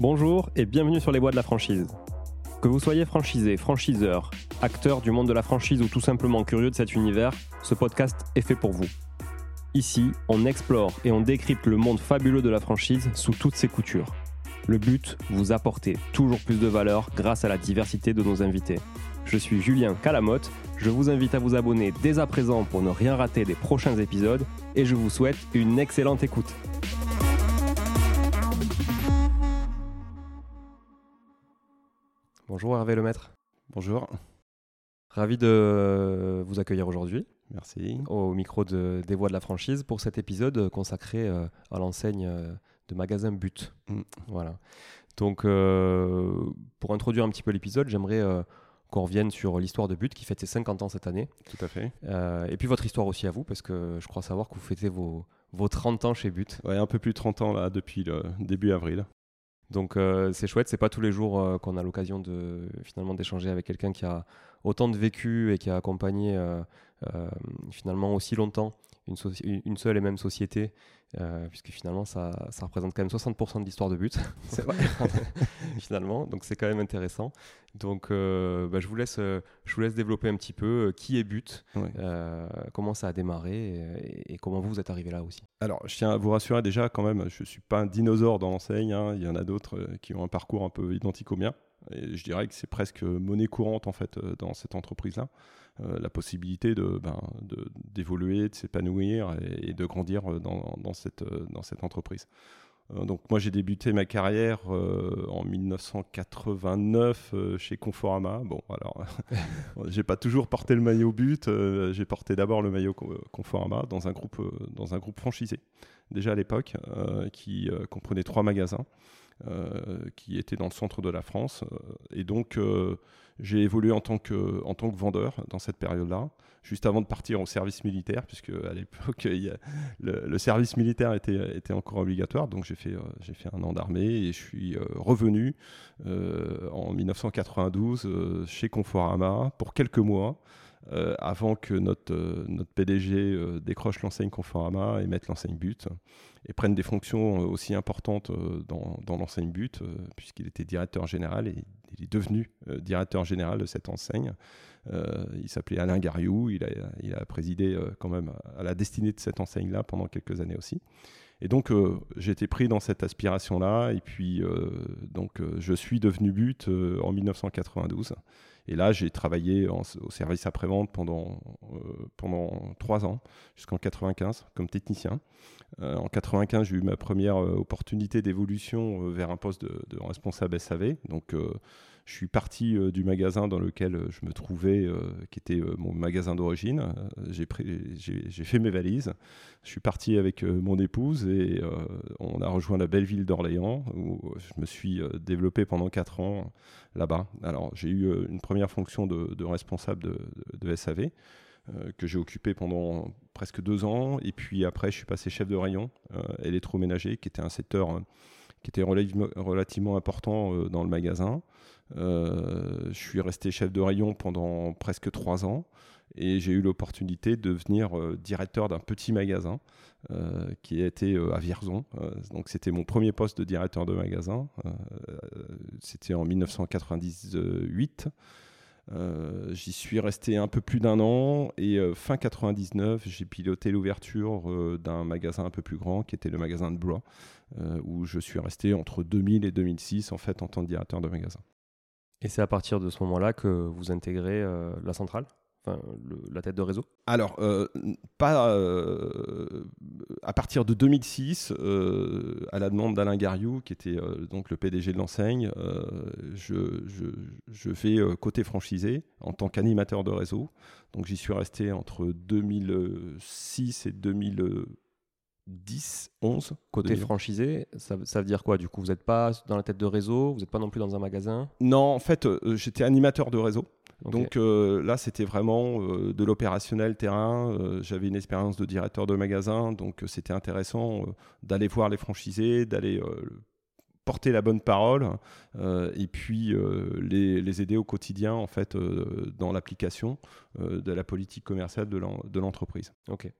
Bonjour et bienvenue sur les voies de la franchise. Que vous soyez franchisé, franchiseur, acteur du monde de la franchise ou tout simplement curieux de cet univers, ce podcast est fait pour vous. Ici, on explore et on décrypte le monde fabuleux de la franchise sous toutes ses coutures. Le but, vous apporter toujours plus de valeur grâce à la diversité de nos invités. Je suis Julien Calamotte, je vous invite à vous abonner dès à présent pour ne rien rater des prochains épisodes et je vous souhaite une excellente écoute. Bonjour Hervé Lemaître. Bonjour. Ravi de vous accueillir aujourd'hui. Merci. Au micro de, des voix de la franchise pour cet épisode consacré euh, à l'enseigne euh, de magasin But. Mm. Voilà. Donc, euh, pour introduire un petit peu l'épisode, j'aimerais qu'on revienne sur l'histoire de But qui fête ses 50 ans cette année. Tout à fait. et puis votre histoire aussi à vous, parce que je crois savoir que vous fêtez vos, vos 30 ans chez But. Ouais, un peu plus de 30 ans là, depuis le début avril. Donc euh, c'est chouette, c'est pas tous les jours euh, qu'on a l'occasion de finalement d'échanger avec quelqu'un qui a autant de vécu et qui a accompagné euh, finalement aussi longtemps une, une, seule et même société, puisque finalement ça, ça, représente quand même 60% de l'histoire de but. C'est vrai. finalement, donc c'est quand même intéressant. Donc bah, je, vous laisse, je vous laisse développer un petit peu qui est but, comment ça a démarré et, et, comment vous, vous êtes arrivé là aussi. Alors je tiens à vous rassurer déjà quand même, je suis pas un dinosaure dans l'enseigne, hein. il y en a d'autres qui ont un parcours un peu identique au mien. Je dirais que c'est presque monnaie courante en fait dans cette entreprise-là. Euh, la possibilité ben, d'évoluer, de, de s'épanouir et, de grandir euh, dans, cette, euh, dans cette entreprise. Donc moi j'ai débuté ma carrière en 1989 chez Conforama. Bon alors j'ai pas toujours porté le maillot but, j'ai porté d'abord le maillot Conforama dans un groupe dans un groupe franchisé déjà à l'époque qui comprenait trois magasins. Qui étaient dans le centre de la France. et donc, j'ai évolué en tant, que, en tant que vendeur dans cette période-là, juste avant de partir au service militaire, puisque à l'époque, le, service militaire était, était encore obligatoire. Donc j'ai fait, euh, j'ai fait un an d'armée et je suis euh, revenu euh, en 1992 chez Conforama pour quelques mois. avant que notre, notre PDG décroche l'enseigne Conforama et mette l'enseigne But et prenne des fonctions aussi importantes dans, dans l'enseigne But, puisqu'il était directeur général et il est devenu euh, directeur général de cette enseigne. Euh, il s'appelait Alain Gariou, il a, il a présidé euh, quand même à la destinée de cette enseigne-là pendant quelques années aussi. Et donc, j'ai été pris dans cette aspiration-là. Et puis, donc, je suis devenu but en 1992. Et là, j'ai travaillé au service après-vente pendant, pendant trois ans, jusqu'en 95, comme technicien. En 95, j'ai eu ma première opportunité d'évolution vers un poste de, responsable SAV. Donc, je suis parti euh, du magasin dans lequel euh, je me trouvais, euh, qui était mon magasin d'origine. j'ai, fait mes valises. Je suis parti avec mon épouse et on a rejoint la belle ville d'Orléans où je me suis développé pendant 4 ans là-bas. Alors j'ai eu une première fonction de, responsable de, SAV. Que j'ai occupé pendant presque deux ans. Et puis après, je suis passé chef de rayon électroménager, qui était un secteur qui était relativement important dans le magasin. Euh, je suis resté chef de rayon pendant presque trois ans et j'ai eu l'opportunité de devenir euh, directeur d'un petit magasin euh, qui était à Vierzon. donc c'était mon premier poste de directeur de magasin. c'était en 1998. J'y suis resté un peu plus d'un an et fin 99, j'ai piloté l'ouverture d'un magasin un peu plus grand qui était le magasin de Blois, où je suis resté entre 2000 et 2006 en fait en tant que directeur de magasin. Et c'est à partir de ce moment-là que vous intégrez euh, la centrale? Enfin, la tête de réseau Alors, euh, pas euh, à partir de 2006, à la demande d'Alain Gariou, qui était donc le PDG de l'enseigne, je, je, je, vais côté franchisé en tant qu'animateur de réseau. Donc, j'y suis resté entre 2006 et 2000. 10, 11. Côté franchisé, ça, veut dire quoi? Du coup, vous n'êtes pas dans la tête de réseau, vous n'êtes pas non plus dans un magasin? Non, en fait, euh, j'étais animateur de réseau. Donc euh, là, c'était vraiment euh, de l'opérationnel terrain. J'avais une expérience de directeur de magasin, donc c'était intéressant d'aller voir les franchisés, d'aller porter la bonne parole et puis les, les, aider au quotidien en fait dans l'application de la politique commerciale de l'entreprise. Ok.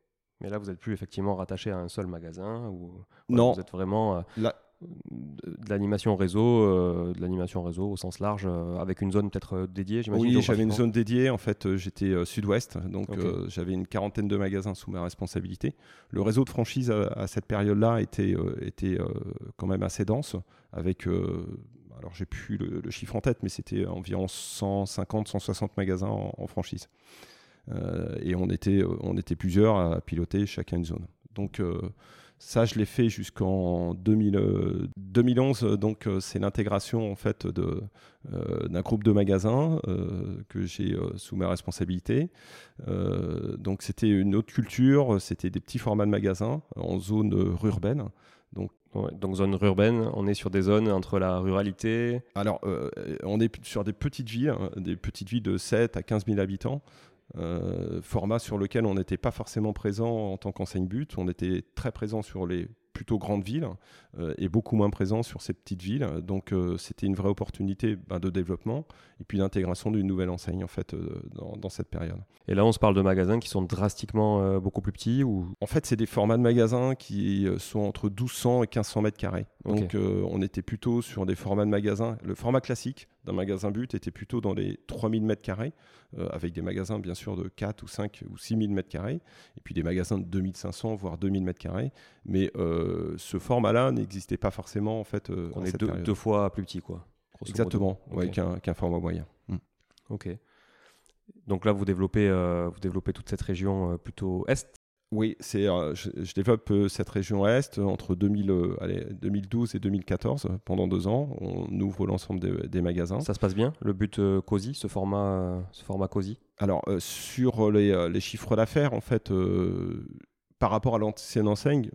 Mais là, vous n'êtes plus effectivement rattaché à un seul magasin ou Non. Vous êtes vraiment. Euh, de l'animation réseau, de l'animation réseau au sens large, avec une zone peut-être dédiée, j'imagine. Oui, j'avais une zone dédiée. En fait, j'étais sud-ouest, donc j'avais une quarantaine de magasins sous ma responsabilité. Le réseau de franchise à, cette période-là était, était quand même assez dense, avec alors j'ai plus le, chiffre en tête, mais c'était environ 150, 160 magasins en, franchise. Euh, et on était, on était plusieurs à piloter chacun une zone. Donc euh, ça, je l'ai fait jusqu'en 2011. Donc c'est l'intégration en fait d'un groupe de magasins que j'ai sous ma responsabilité. donc c'était une autre culture, c'était des petits formats de magasins en zone urbaine. Donc, donc zone urbaine, on est sur des zones entre la ruralité. Alors, euh, on est sur des petites villes, hein, des petites villes de 7 à 15 000 habitants. Euh, format sur lequel on n'était pas forcément présent en tant qu'enseigne but. On était très présent sur les plutôt grandes villes euh, et beaucoup moins présent sur ces petites villes. Donc euh, c'était une vraie opportunité ben, de développement et puis d'intégration d'une nouvelle enseigne en fait euh, dans, cette période. Et là on se parle de magasins qui sont drastiquement beaucoup plus petits ou? En fait c'est des formats de magasins qui sont entre 1200 et 1500 mètres carrés. Donc on était plutôt sur des formats de magasins. Le format classique d'un magasin but était plutôt dans les 3000 mètres carrés avec des magasins bien sûr de 4 ou 5 ou 6000 mètres carrés et puis des magasins de 2500 voire 2000 mètres carrés. Mais ce format-là n'existait pas forcément en fait. Euh, On est deux, fois plus petit quoi. Exactement, qu'un format moyen. Hmm. Ok. Donc là, vous développez, euh, vous développez toute cette région euh, plutôt est. Oui, c'est, je, développe cette région est entre 2000, allez, 2012 et 2014 pendant deux ans. On ouvre l'ensemble des, magasins. Ça se passe bien, le but COSI, ce format, ce format COSI Alors, sur les, les chiffres d'affaires, en fait, par rapport à l'ancienne enseigne,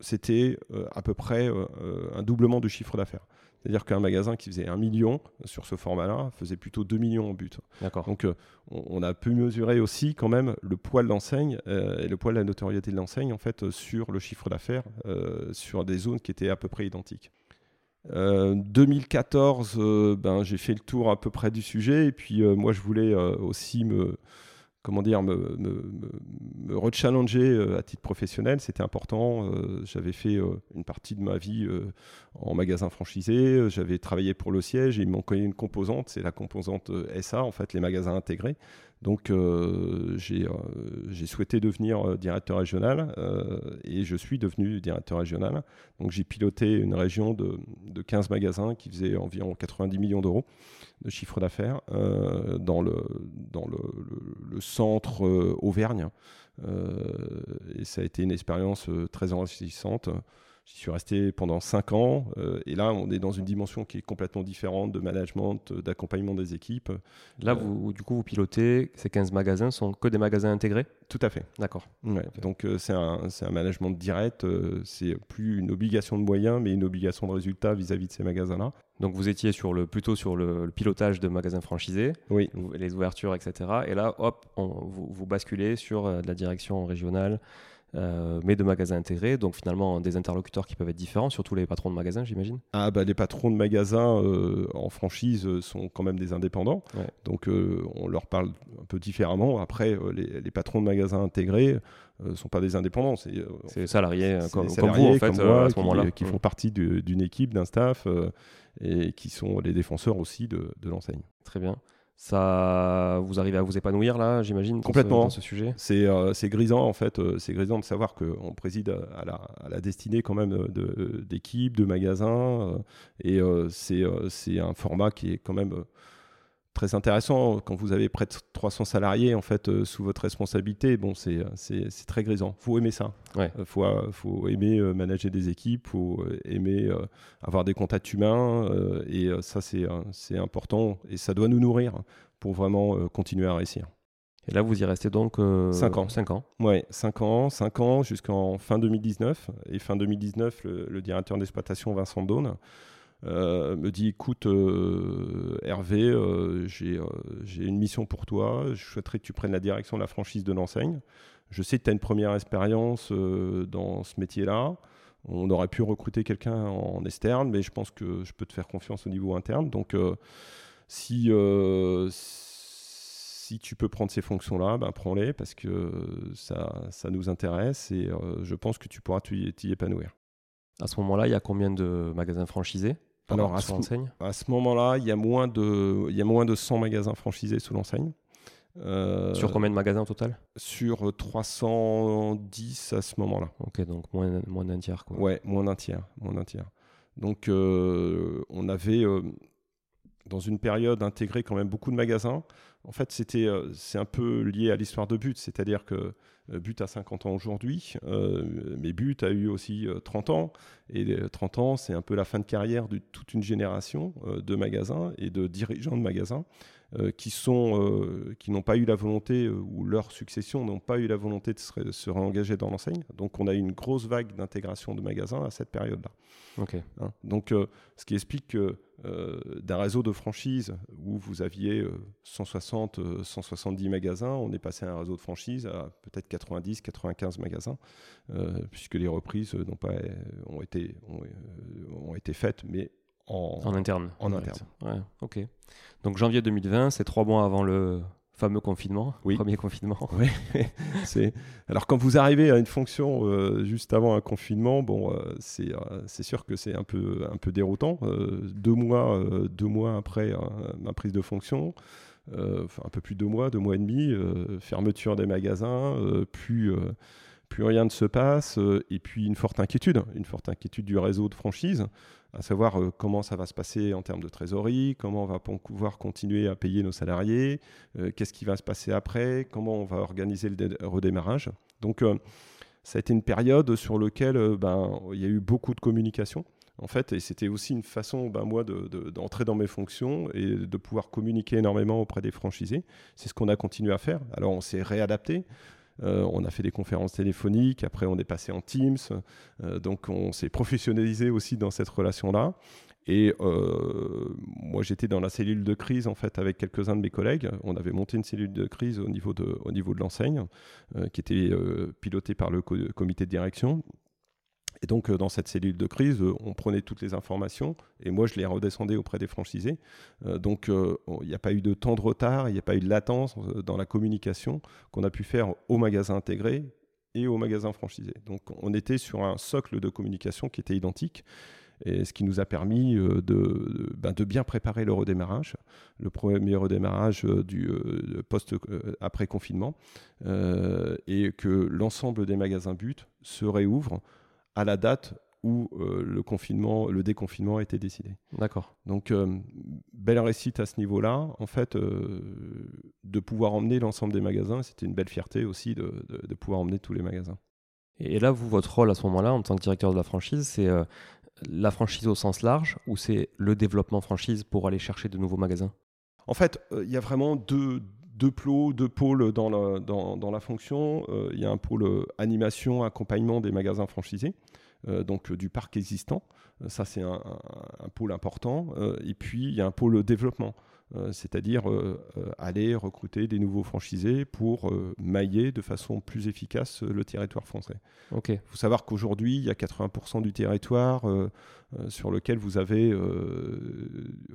c'était euh, à peu près euh, euh, un doublement de chiffre d'affaires. C'est-à-dire qu'un magasin qui faisait un million sur ce format-là faisait plutôt 2 millions en but. Donc on, a pu mesurer aussi quand même le poids de l'enseigne et le poids de la notoriété de l'enseigne en fait sur le chiffre d'affaires sur des zones qui étaient à peu près identiques. 2014, ben, j'ai fait le tour à peu près du sujet et puis moi je voulais aussi me comment dire, me, me, rechallenger euh, à titre professionnel. C'était important. Euh, j'avais fait euh, une partie de ma vie en magasin franchisé. J'avais travaillé pour le siège et il manquait une composante. C'est la composante SA, en fait, les magasins intégrés. Donc j'ai souhaité devenir directeur régional et je suis devenu directeur régional. Donc j'ai piloté une région de, de 15 magasins qui faisaient environ 90 millions d'euros de chiffre d'affaires euh, dans, le, dans le, centre euh, Auvergne. Euh, et ça a été une expérience très enrichissante. J'y suis resté pendant 5 ans. et là, on est dans une dimension qui est complètement différente de management, d'accompagnement des équipes. Là, vous, du coup, vous pilotez, ces 15 magasins sont que des magasins intégrés? Tout à fait. D'accord. Donc, c'est un, un, management direct. c'est plus une obligation de moyens, mais une obligation de résultat vis-à-vis -vis de ces magasins-là. Donc vous étiez sur le, plutôt sur le, pilotage de magasins franchisés, oui. les ouvertures, etc. Et là, hop, vous, vous, basculez sur euh, de la direction régionale, euh, mais de magasins intégrés. Donc finalement, des interlocuteurs qui peuvent être différents, surtout les patrons de magasins, j'imagine. Ah bah les patrons de magasins euh, en franchise sont quand même des indépendants. Donc on leur parle un peu différemment. Après, les, les, patrons de magasins intégrés ne sont pas des indépendants. C'est salariés, comme, vous, en fait, à ce moment-là. Qui, font partie d'une équipe, d'un staff et qui sont les défenseurs aussi de, l'enseigne. Très bien. Ça, vous arrivez à vous épanouir là, j'imagine, complètement dans ce, sujet? Euh, c'est grisant en fait, euh, c'est grisant de savoir qu'on préside à la, à la, destinée quand même d'équipes, de, de, magasins, euh, et c'est un format qui est quand même très intéressant quand vous avez près de 300 salariés en fait euh, sous votre responsabilité. Bon, c'est c'est très grisant. Faut aimer ça. Ouais. Euh, faut euh, faut aimer manager des équipes, faut aimer avoir des contacts humains et ça c'est c'est important et ça doit nous nourrir pour vraiment continuer à réussir. Et là, vous y restez donc 5 ans. 5 ans. Ouais, 5 ans, 5 ans jusqu'en fin 2019. Et fin 2019, le, le directeur d'exploitation Vincent Daune euh, me dit écoute euh, Hervé, euh, j'ai une mission pour toi, je souhaiterais que tu prennes la direction de la franchise de l'enseigne. Je sais que tu as une première expérience dans ce métier-là. On aurait pu recruter quelqu'un en externe, mais je pense que je peux te faire confiance au niveau interne. Donc, si, si tu peux prendre ces fonctions-là, ben, prends-les parce que ça, ça nous intéresse et je pense que tu pourras t'y épanouir. À ce moment-là, il y a combien de magasins franchisés? Alors, à ce, à ce moment-là, il y, a moins de, il y a moins de 100 magasins franchisés sous l'enseigne. Euh, sur combien de magasins au total? Sur 310 à ce moment-là. Ok, donc moins, moins d'un tiers. Quoi. Ouais, moins d'un tiers. Moins d'un tiers. Donc, euh, on avait, euh, dans une période, intégré quand même beaucoup de magasins. En fait, c'était, c'est un peu lié à l'histoire de But, c'est-à-dire que But a 50 ans aujourd'hui, mais But a eu aussi 30 ans. Et 30 ans, c'est un peu la fin de carrière de toute une génération de magasins et de dirigeants de magasins. Euh, qui sont euh, qui n'ont pas eu la volonté euh, ou leur succession n'ont pas eu la volonté de se, réengager dans l'enseigne. Donc on a eu une grosse vague d'intégration de magasins à cette période-là. Hein, donc ce qui explique que d'un réseau de franchise où vous aviez 160, 170 magasins, on est passé à un réseau de franchise à peut-être 90, 95 magasins, puisque les reprises n'ont pas ont été ont, ont été faites, mais en, interne. En interne. Ouais, ok. Donc janvier 2020, c'est trois mois avant le fameux confinement, oui. premier confinement. Oui. c'est alors quand vous arrivez à une fonction euh, juste avant un confinement, bon, euh, c'est euh, c'est sûr que c'est un peu un peu déroutant. deux mois deux mois après ma prise de fonction. Enfin, un peu plus de deux mois, deux mois et demi, fermeture des magasins, plus, plus rien ne se passe, et puis une forte inquiétude, une forte inquiétude du réseau de franchise à savoir euh, comment ça va se passer en termes de trésorerie, comment on va pouvoir continuer à payer nos salariés, euh, qu'est-ce qui va se passer après, comment on va organiser le redémarrage. Donc euh, ça a été une période sur laquelle ben, il y a eu beaucoup de communication. En fait, et c'était aussi une façon, ben, moi, d'entrer dans mes fonctions et de pouvoir communiquer énormément auprès des franchisés. C'est ce qu'on a continué à faire. Alors, on s'est réadapté. Euh, on a fait des conférences téléphoniques, après on est passé en Teams, euh, donc on s'est professionnalisé aussi dans cette relation-là. Et euh, moi, j'étais dans la cellule de crise en fait avec quelques-uns de mes collègues. On avait monté une cellule de crise au niveau de, au niveau de l'enseigne, qui était pilotée par le comité de direction. Et donc, euh, dans cette cellule de crise, euh, on prenait toutes les informations et moi, je les redescendais auprès des franchisés. Euh, donc, il n'y a pas eu de temps de retard, il n'y a pas eu de latence dans la communication qu'on a pu faire aux magasins intégrés et aux magasins franchisés. Donc, on était sur un socle de communication qui était identique. Et ce qui nous a permis de, ben, de, bien préparer le redémarrage, le premier redémarrage du post après confinement, et que l'ensemble des magasins but se réouvrent à la date où euh, le confinement, le déconfinement a été décidé. D'accord. Donc, euh, belle réussite à ce niveau-là. En fait, euh, de pouvoir emmener l'ensemble des magasins, c'était une belle fierté aussi de, de, pouvoir emmener tous les magasins. Et là, vous, votre rôle à ce moment-là, en tant que directeur de la franchise, c'est la franchise au sens large ou c'est le développement franchise pour aller chercher de nouveaux magasins? En fait, il y a vraiment deux, deux plots, deux pôles dans la, fonction. Euh, il y a un pôle euh, animation, accompagnement des magasins franchisés, euh, donc du parc existant. ça, c'est un, pôle important. et puis, il y a un pôle développement. Euh, c'est-à-dire euh, euh, aller recruter des nouveaux franchisés pour mailler de façon plus efficace le territoire français. Il faut savoir qu'aujourd'hui, il y a 80% du territoire sur lequel vous avez,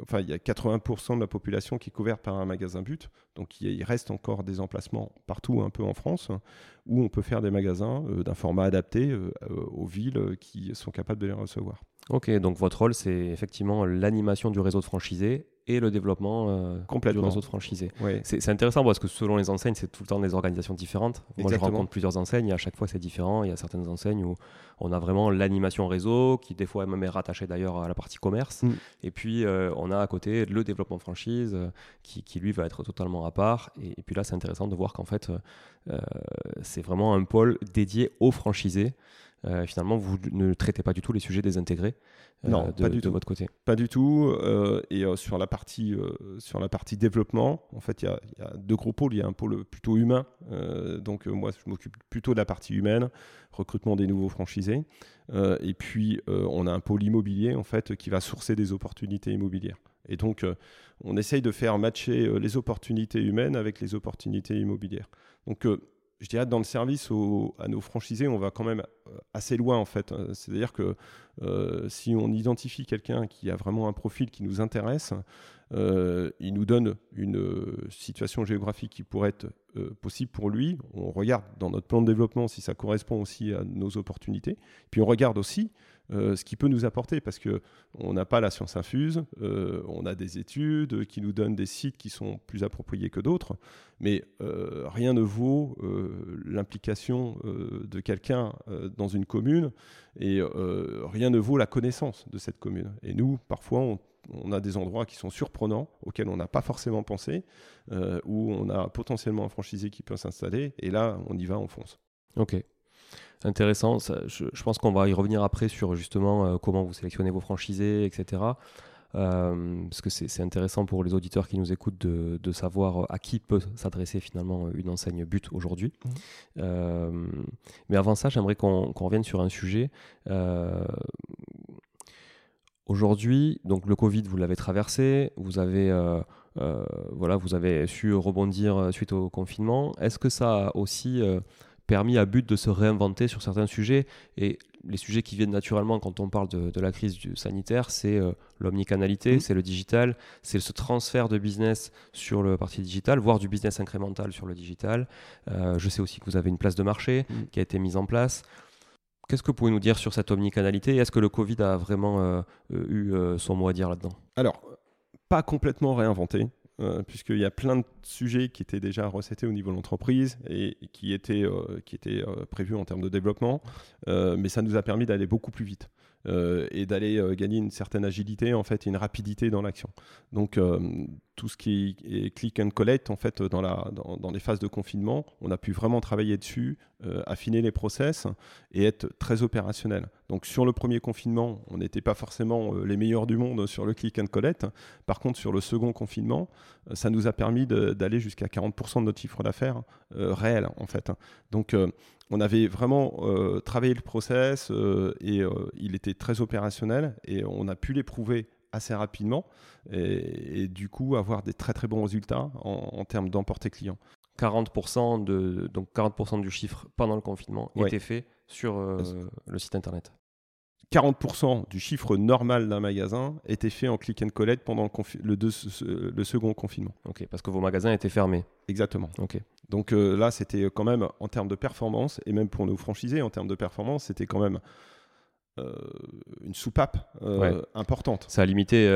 enfin, il y a 80% de la population qui est couverte par un magasin but. Donc, il reste encore des emplacements partout un peu en France où on peut faire des magasins d'un format adapté aux villes qui sont capables de les recevoir. Ok, donc votre rôle, c'est effectivement l'animation du réseau de franchisés et le développement euh, du réseau de franchisés. C'est intéressant parce que selon les enseignes, c'est tout le temps des organisations différentes. Moi, je rencontre plusieurs enseignes et à chaque fois, c'est différent. Il y a certaines enseignes où on a vraiment l'animation réseau, qui des fois même est rattachée d'ailleurs à la partie commerce. Mm. Et puis, euh, on a à côté le développement franchise, euh, qui, qui, lui va être totalement à part. Et, puis là, c'est intéressant de voir qu'en fait, c'est vraiment un pôle dédié aux franchisés. Euh, finalement, vous ne traitez pas du tout les sujets désintégrés euh, non, de, pas du de votre côté. Pas du tout. Euh, et sur, la partie, sur la partie développement, en fait, il y, a deux gros pôles. Il y a un pôle plutôt humain. donc, moi, je m'occupe plutôt de la partie humaine, recrutement des nouveaux franchisés. et puis, on a un pôle immobilier, en fait, qui va sourcer des opportunités immobilières. Et donc, on essaye de faire matcher les opportunités humaines avec les opportunités immobilières. Donc, je dirais, dans le service à nos franchisés, on va quand même euh, assez loin en fait. C'est-à-dire que euh, si on identifie quelqu'un qui a vraiment un profil qui nous intéresse, euh, il nous donne une situation géographique qui pourrait être possible pour lui. On regarde dans notre plan de développement si ça correspond aussi à nos opportunités. Puis on regarde aussi ce qui peut nous apporter parce que on n'a pas la science infuse, on a des études qui nous donnent des sites qui sont plus appropriés que d'autres, mais rien ne vaut l'implication de quelqu'un dans une commune et rien ne vaut la connaissance de cette commune. Et nous, parfois, on a des endroits qui sont surprenants, auxquels on n'a pas forcément pensé, euh, où on a potentiellement un franchisé qui peut s'installer, et là, on y va, on fonce. Ok. Intéressant. je, pense qu'on va y revenir après sur justement euh, comment vous sélectionnez vos franchisés, etc. Euh, parce que c'est intéressant pour les auditeurs qui nous écoutent de, savoir à qui peut s'adresser finalement une enseigne but aujourd'hui. Mmh. mais avant ça, j'aimerais qu'on revienne sur un sujet Aujourd'hui, donc le Covid, vous l'avez traversé, vous avez, euh, euh, voilà, vous avez su rebondir euh, suite au confinement. Est-ce que ça a aussi permis à but de se réinventer sur certains sujets Et les sujets qui viennent naturellement quand on parle de, la crise du sanitaire, c'est l'omnicanalité, mmh. c'est le digital, c'est ce transfert de business sur le parti digital, voire du business incrémental sur le digital. je sais aussi que vous avez une place de marché mmh. qui a été mise en place. Qu'est-ce que vous pouvez nous dire sur cette omnicanalité Est-ce que le Covid a vraiment euh, euh, eu euh, son mot à dire là-dedans? Alors, pas complètement réinventé. Puisqu'il y a plein de sujets qui étaient déjà recettés au niveau de l'entreprise et qui étaient, qui étaient prévus en termes de développement, mais ça nous a permis d'aller beaucoup plus vite. et d'aller gagner une certaine agilité en fait, et une rapidité dans l'action. Donc tout ce qui est click and collect en fait dans, la, dans, les phases de confinement, on a pu vraiment travailler dessus, euh, affiner les process et être très opérationnel. Donc sur le premier confinement, on n'était pas forcément euh, les meilleurs du monde sur le click and collect. Par contre, sur le second confinement, euh, ça nous a permis d'aller jusqu'à 40% de notre chiffre d'affaires réel en fait. Donc on avait vraiment travaillé le process et il était très opérationnel et on a pu l'éprouver assez rapidement et, du coup avoir des très très bons résultats en, termes d'emporter client. 40%, de, donc 40 du chiffre pendant le confinement était fait sur euh, le site internet. 40% du chiffre normal d'un magasin était fait en click and collect pendant le, le, second confinement. Ok, parce que vos magasins étaient fermés. Exactement. Ok. Donc euh, là, c'était quand même en termes de performance, et même pour nos franchisés, en termes de performance, c'était quand même euh, une soupape euh, importante. Ça a limité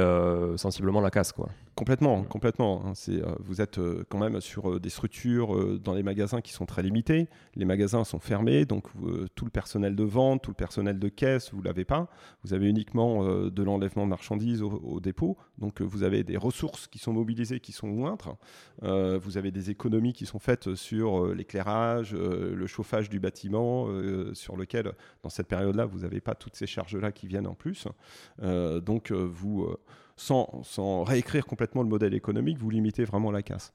sensiblement la casse, quoi. Complètement, complètement. Hein. C'est, vous êtes quand même sur des structures dans les magasins qui sont très limitées. Les magasins sont fermés, donc tout le personnel de vente, tout le personnel de caisse, vous l'avez pas. Vous avez uniquement de l'enlèvement de marchandises au, dépôt. Donc vous avez des ressources qui sont mobilisées, qui sont moindres. vous avez des économies qui sont faites sur l'éclairage, le chauffage du bâtiment, sur lequel, dans cette période-là, vous n'avez pas toutes ces charges-là qui viennent en plus. donc vous sans, réécrire complètement le modèle économique, vous limitez vraiment la casse.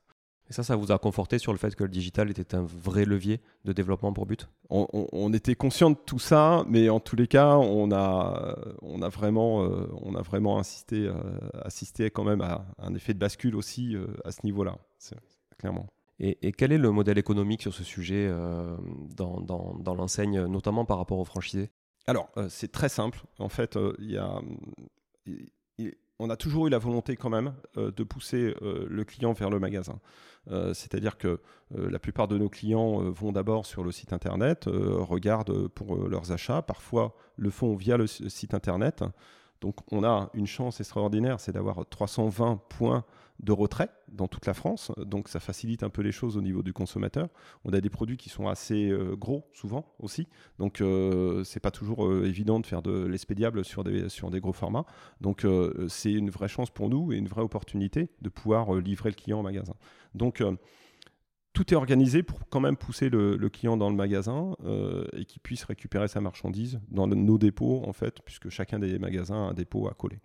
Et ça, ça vous a conforté sur le fait que le digital était un vrai levier de développement pour but? On, était conscient de tout ça, mais en tous les cas, on a, on a, vraiment, euh, on a vraiment insisté, euh, assisté quand même à un effet de bascule aussi euh, à ce niveau-là, clairement. Et, quel est le modèle économique sur ce sujet dans, dans, dans l'enseigne, notamment par rapport aux franchisés? Alors, c'est très simple. En fait, il y a on a toujours eu la volonté quand même euh, de pousser euh, le client vers le magasin. Euh, c'est-à-dire que la plupart de nos clients vont d'abord sur le site internet, regardent pour leurs achats, parfois le font via le site internet. Donc on a une chance extraordinaire, c'est d'avoir 320 points de retrait dans toute la France. Donc ça facilite un peu les choses au niveau du consommateur. On a des produits qui sont assez euh, gros souvent aussi. Donc euh, c'est pas toujours euh, évident de faire de l'expédiable sur des, sur des gros formats. Donc c'est une vraie chance pour nous et une vraie opportunité de pouvoir livrer le client au magasin. Donc tout est organisé pour quand même pousser le, client dans le magasin et qu'il puisse récupérer sa marchandise dans nos dépôts, en fait, puisque chacun des magasins a un dépôt à coller.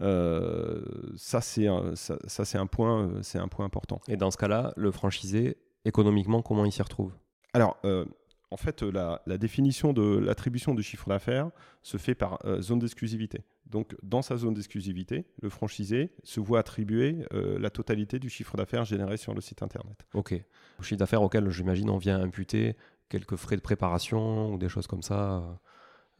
Euh, ça, c'est un, ça, c'est un, point, euh, c'est un point important. Et dans ce cas-là, le franchisé, économiquement, comment il s'y retrouve? Alors, euh, en fait, la, définition de l'attribution du chiffre d'affaires se fait par zone d'exclusivité. Donc, dans sa zone d'exclusivité, le franchisé se voit attribuer la totalité du chiffre d'affaires généré sur le site internet. Ok. Le chiffre d'affaires auquel, j'imagine, on vient imputer quelques frais de préparation ou des choses comme ça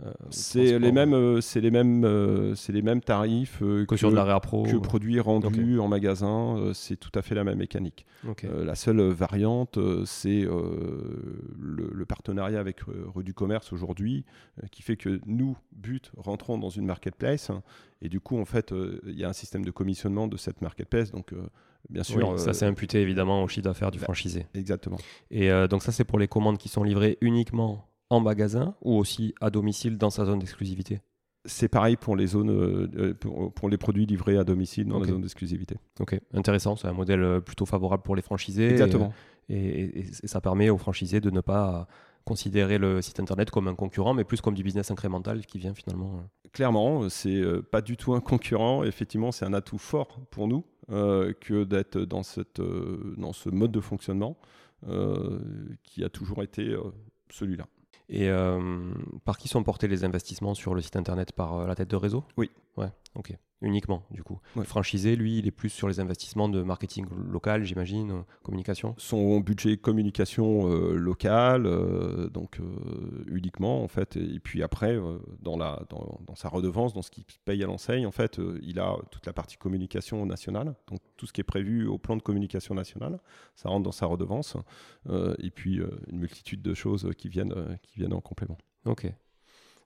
euh, C'est les mêmes, euh, c'est les mêmes, euh, c'est les mêmes tarifs euh, que, sur de la pro. que produits rendus en magasin. euh, c'est tout à fait la même mécanique. Euh, la seule variante, euh, c'est euh, le, le partenariat avec euh, Rue du Commerce aujourd'hui, euh, qui fait que nous, But, rentrons dans une marketplace. hein, et du coup, en fait, euh, il y a un système de commissionnement de cette marketplace. Donc, euh, bien Oui, sûr. ça euh, c'est imputé évidemment au chiffre d'affaires du bah, franchisé. Exactement. Et euh, donc ça c'est pour les commandes qui sont livrées uniquement en magasin ou aussi à domicile dans sa zone d'exclusivité? C'est pareil pour les zones, euh, euh, pour, pour les produits livrés à domicile dans Ok. la zone d'exclusivité. Ok, intéressant, c'est un modèle euh, plutôt favorable pour les franchisés. Exactement. Et, et- et ça permet aux franchisés de ne pas considérer le site internet comme un concurrent, mais plus comme du business incrémental qui vient finalement. Clairement, c'est pas du tout un concurrent. Effectivement, c'est un atout fort pour nous euh, que d'être dans, cette, euh, dans ce mode de fonctionnement qui a toujours été celui-là. Et euh, par qui sont portés les investissements sur le site internet? Par euh, la tête de réseau? Oui. Ouais, ok. Uniquement, du coup. Ouais. Franchisé, lui, il est plus sur les investissements de marketing local, j'imagine, euh, communication. Son budget communication euh, locale, euh, donc euh, uniquement en fait, et puis après dans, la, dans, dans sa redevance, dans ce qu'il paye à l'enseigne, en fait, il a toute la partie communication nationale, donc tout ce qui est prévu au plan de communication nationale, ça rentre dans sa redevance, et puis une multitude de choses qui viennent, qui viennent en complément. Ok.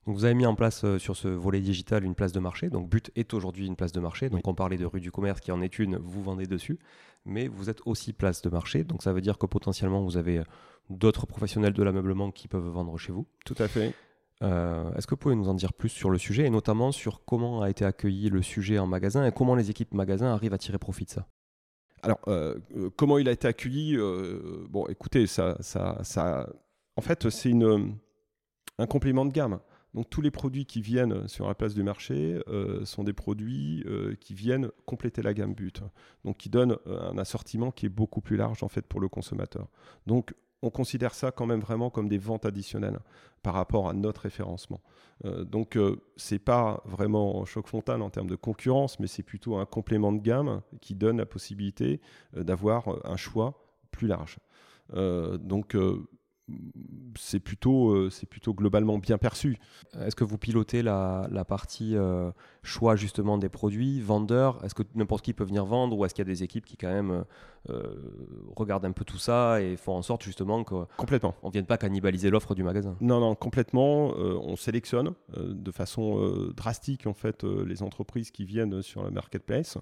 Donc vous avez mis en place euh, sur ce volet digital une place de marché. Donc But est aujourd'hui une place de marché. Donc on parlait de rue du commerce qui en est une, vous vendez dessus. Mais vous êtes aussi place de marché. Donc ça veut dire que potentiellement vous avez euh, d'autres professionnels de l'ameublement qui peuvent vendre chez vous. Tout à fait. Euh, Est-ce que vous pouvez nous en dire plus sur le sujet et notamment sur comment a été accueilli le sujet en magasin et comment les équipes magasins arrivent à tirer profit de ça? Alors, euh, comment il a été accueilli Bon, écoutez, ça, ça, ça, en fait, c'est un complément de gamme. Donc, tous les produits qui viennent sur la place du marché euh, sont des produits euh, qui viennent compléter la gamme but. Donc, qui donnent euh, un assortiment qui est beaucoup plus large, en fait, pour le consommateur. Donc, on considère ça quand même vraiment comme des ventes additionnelles par rapport à notre référencement. Donc, euh, c'est pas vraiment choc frontal en termes de concurrence, mais c'est plutôt un complément de gamme qui donne la possibilité d'avoir un choix plus large. Donc, c'est plutôt, euh, plutôt globalement bien perçu. Est-ce que vous pilotez la, la partie euh, choix justement des produits, vendeurs? Est-ce que n'importe qui peut venir vendre ou est-ce qu'il y a des équipes qui quand même euh, regardent un peu tout ça et font en sorte justement qu'on ne vienne pas cannibaliser l'offre du magasin Non, non, complètement. Euh, on sélectionne euh, de façon euh, drastique en fait euh, les entreprises qui viennent sur le marketplace.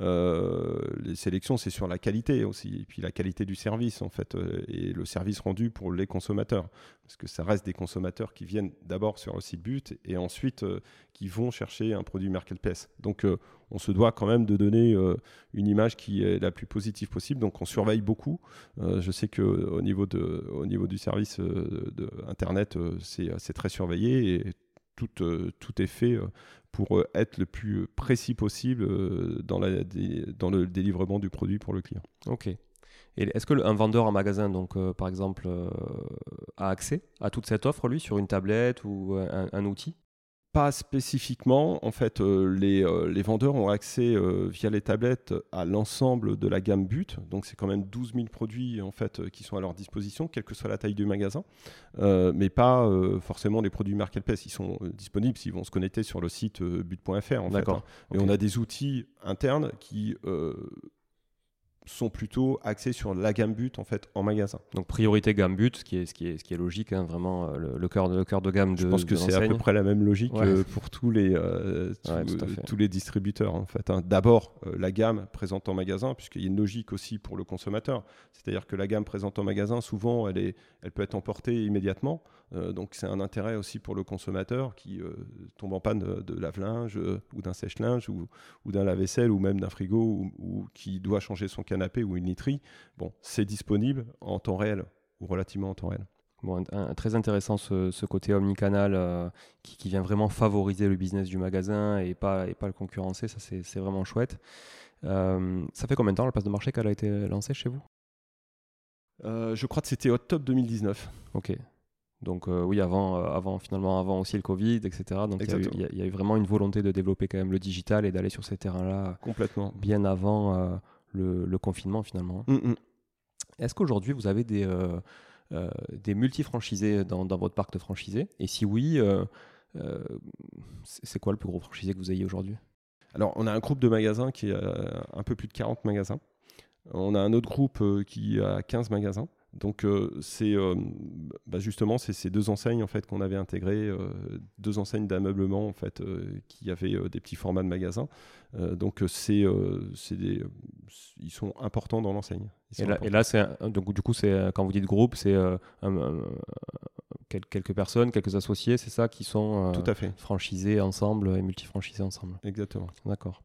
Euh, les sélections, c'est sur la qualité aussi, et puis la qualité du service en fait, euh, et le service rendu pour les consommateurs, parce que ça reste des consommateurs qui viennent d'abord sur le site but et ensuite euh, qui vont chercher un produit marketplace. Donc euh, on se doit quand même de donner euh, une image qui est la plus positive possible. Donc on surveille beaucoup. Je sais que au niveau du service de Internet, c'est très surveillé et tout, est fait pour être le plus précis possible dans, dans le délivrement du produit pour le client. Ok. Est-ce que le- un vendeur en magasin, donc euh, par exemple, euh, a accès à toute cette offre, lui, sur une tablette ou un, un outil? Pas spécifiquement, en fait, euh, les, euh, les vendeurs ont accès euh, via les tablettes à l'ensemble de la gamme but. Donc, c'est quand même 12 000 produits en fait, euh, qui sont à leur disposition, quelle que soit la taille du magasin. Euh, mais pas euh, forcément les produits marketplace. Ils sont euh, disponibles s'ils vont se connecter sur le site euh, but.fr. D'accord. hein. Et on a des outils internes qui euh, sont plutôt axés sur la gamme but en fait en magasin. Donc priorité gamme but, ce qui est, ce qui est, ce qui est logique, hein, vraiment euh, le, le cœur de, le cœur de gamme de Je pense que c'est à peu près la même logique Ouais. euh, pour tous les, euh, tous, Ouais, les distributeurs. En fait, hein. D'abord, euh, la gamme présente en magasin, puisqu'il y a une logique aussi pour le consommateur. C'est-à-dire que la gamme présente en magasin, souvent, elle, est, elle peut être emportée immédiatement. Euh, donc, c'est un intérêt aussi pour le consommateur qui euh, tombe en panne de, de lave-linge euh, ou d'un sèche-linge ou, ou d'un lave-vaisselle ou même d'un frigo ou, ou qui doit changer son canapé ou une literie. Bon, c'est disponible en temps réel ou relativement en temps réel. Bon, un- un- très intéressant ce, ce côté omnicanal euh, qui, qui vient vraiment favoriser le business du magasin et pas, et pas le concurrencer. Ça, c'est c'est vraiment chouette. Euh, ça fait combien de temps la place de marché qu'elle a été lancée chez vous? Euh, je crois que c'était octobre 2019. Ok. Donc euh, oui, avant, euh, avant finalement, avant aussi le Covid, etc. Donc il y, a eu- y y a vraiment une volonté de développer quand même le digital et d'aller sur ces terrains-là Complètement. bien avant euh, le, le confinement finalement. Mm, mm. Est-ce qu'aujourd'hui vous avez des, des multi-franchisés dans, dans votre parc de franchisés? Et si oui, c'est quoi le plus gros franchisé que vous ayez aujourd'hui? Alors, on a un groupe de magasins qui a un peu plus de 40 magasins. On a un autre groupe qui a 15 magasins. Donc euh, c'est euh, bah, justement c'est ces deux enseignes en fait qu'on avait intégrées, euh, deux enseignes d'ameublement en fait qui avaient des petits formats de magasins. donc c'est ils sont importants dans l'enseigne. Et là, c'est donc du coup c'est quand vous dites groupe c'est quelques personnes, quelques associés, c'est ça qui sont Tout à fait. franchisés ensemble et multifranchisés ensemble. Exactement. D'accord.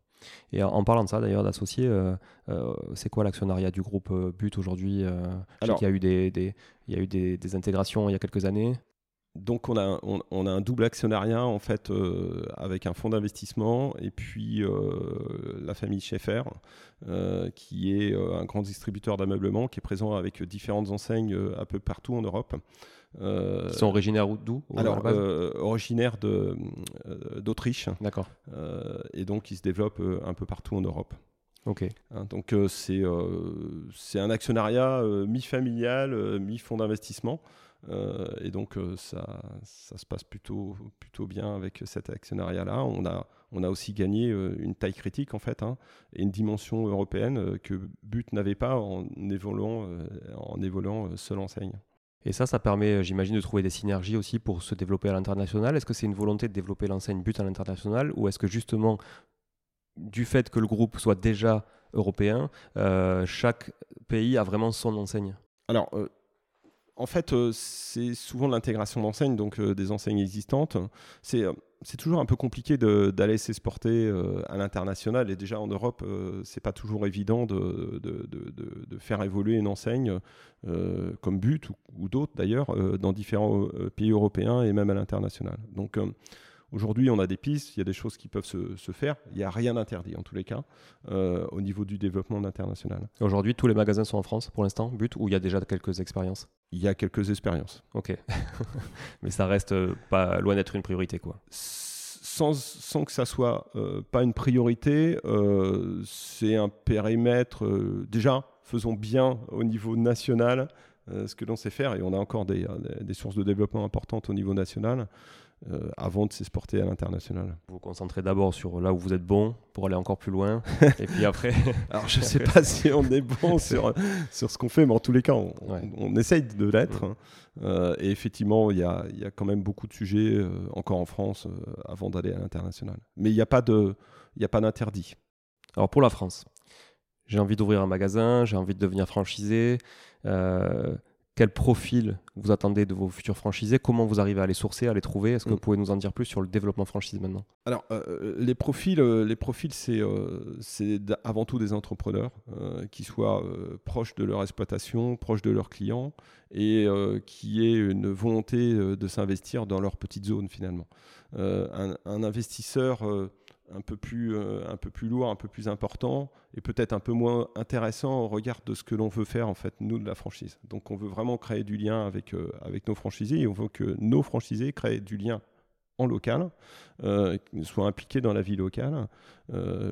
Et en parlant de ça, d'ailleurs, d'associés, euh, euh, c'est quoi l'actionnariat du groupe euh, But aujourd'hui Il y a eu, des, des, il y a eu des, des, intégrations il y a quelques années. Donc on a, on, a un double actionnariat en fait avec un fonds d'investissement et puis la famille Schaeffer qui est un grand distributeur d'ameublement qui est présent avec différentes enseignes un peu partout en Europe. Euh, Ils sont originaires d'où Alors, euh, originaires euh, d'Autriche. D'accord. et donc, ils se développent un peu partout en Europe. Ok. Hein, donc, c'est c'est un actionnariat mi-familial, mi-fonds d'investissement. et donc, ça, ça se passe plutôt, plutôt bien avec cet actionnariat-là. On a, on a aussi gagné une taille critique, en fait, hein, et une dimension européenne que But n'avait pas en évoluant, en évoluant seul enseigne. Et ça, ça permet, euh, j'imagine, de trouver des synergies aussi pour se développer à l'international. Est-ce que c'est une volonté de développer l'enseigne but à l'international ou est-ce que justement, du fait que le groupe soit déjà européen, euh, chaque pays a vraiment son enseigne? Alors, euh, en fait, c'est souvent l'intégration d'enseignes, donc des enseignes existantes. C'est c'est toujours un peu compliqué d'aller s'exporter euh, à l'international. Et déjà en Europe, euh, c'est pas toujours évident de, faire évoluer une enseigne euh, comme but ou, d'autres d'ailleurs dans différents pays européens et même à l'international. Donc Aujourd'hui, on a des pistes, il y a des choses qui peuvent se, se faire. Il n'y a rien d'interdit en tous les cas au niveau du développement international. Aujourd'hui, tous les magasins sont en France pour l'instant, but, ou il y a déjà quelques expériences? Il y a quelques expériences. Ok. Mais ça reste pas loin d'être une priorité, quoi sans, sans, que ça soit euh, pas une priorité, euh, c'est un périmètre. Euh, déjà, faisons bien au niveau national ce que l'on sait faire, et on a encore des, des, sources de développement importantes au niveau national. Euh, avant de s'exporter à l'international. Vous vous concentrez d'abord sur là où vous êtes bon pour aller encore plus loin, et puis après. Alors je ne sais pas si on est bon sur, sur ce qu'on fait, mais en tous les cas, on, on, essaye de l'être. Hein. Euh, et effectivement, il y a, y a, quand même beaucoup de sujets euh, encore en France avant d'aller à l'international. Mais il n'y a pas d'interdit. Alors pour la France, j'ai envie d'ouvrir un magasin, j'ai envie de devenir franchisé quel profil vous attendez de vos futurs franchisés Comment vous arrivez à les sourcer, à les trouver? Est-ce que mm. vous pouvez nous en dire plus sur le développement franchise maintenant? Alors, euh, euh, les profils, euh, les profils c'est avant tout des entrepreneurs qui soient proches de leur exploitation, proches de leurs clients et qui aient une volonté de s'investir dans leur petite zone finalement. Un, un, investisseur un peu plus, euh, un peu plus lourd, un peu plus important et peut-être un peu moins intéressant au regard de ce que l'on veut faire en fait nous de la franchise. Donc on veut vraiment créer du lien avec, euh, avec nos franchisés et on veut que nos franchisés créent du lien en local, euh, soient impliqués dans la vie locale,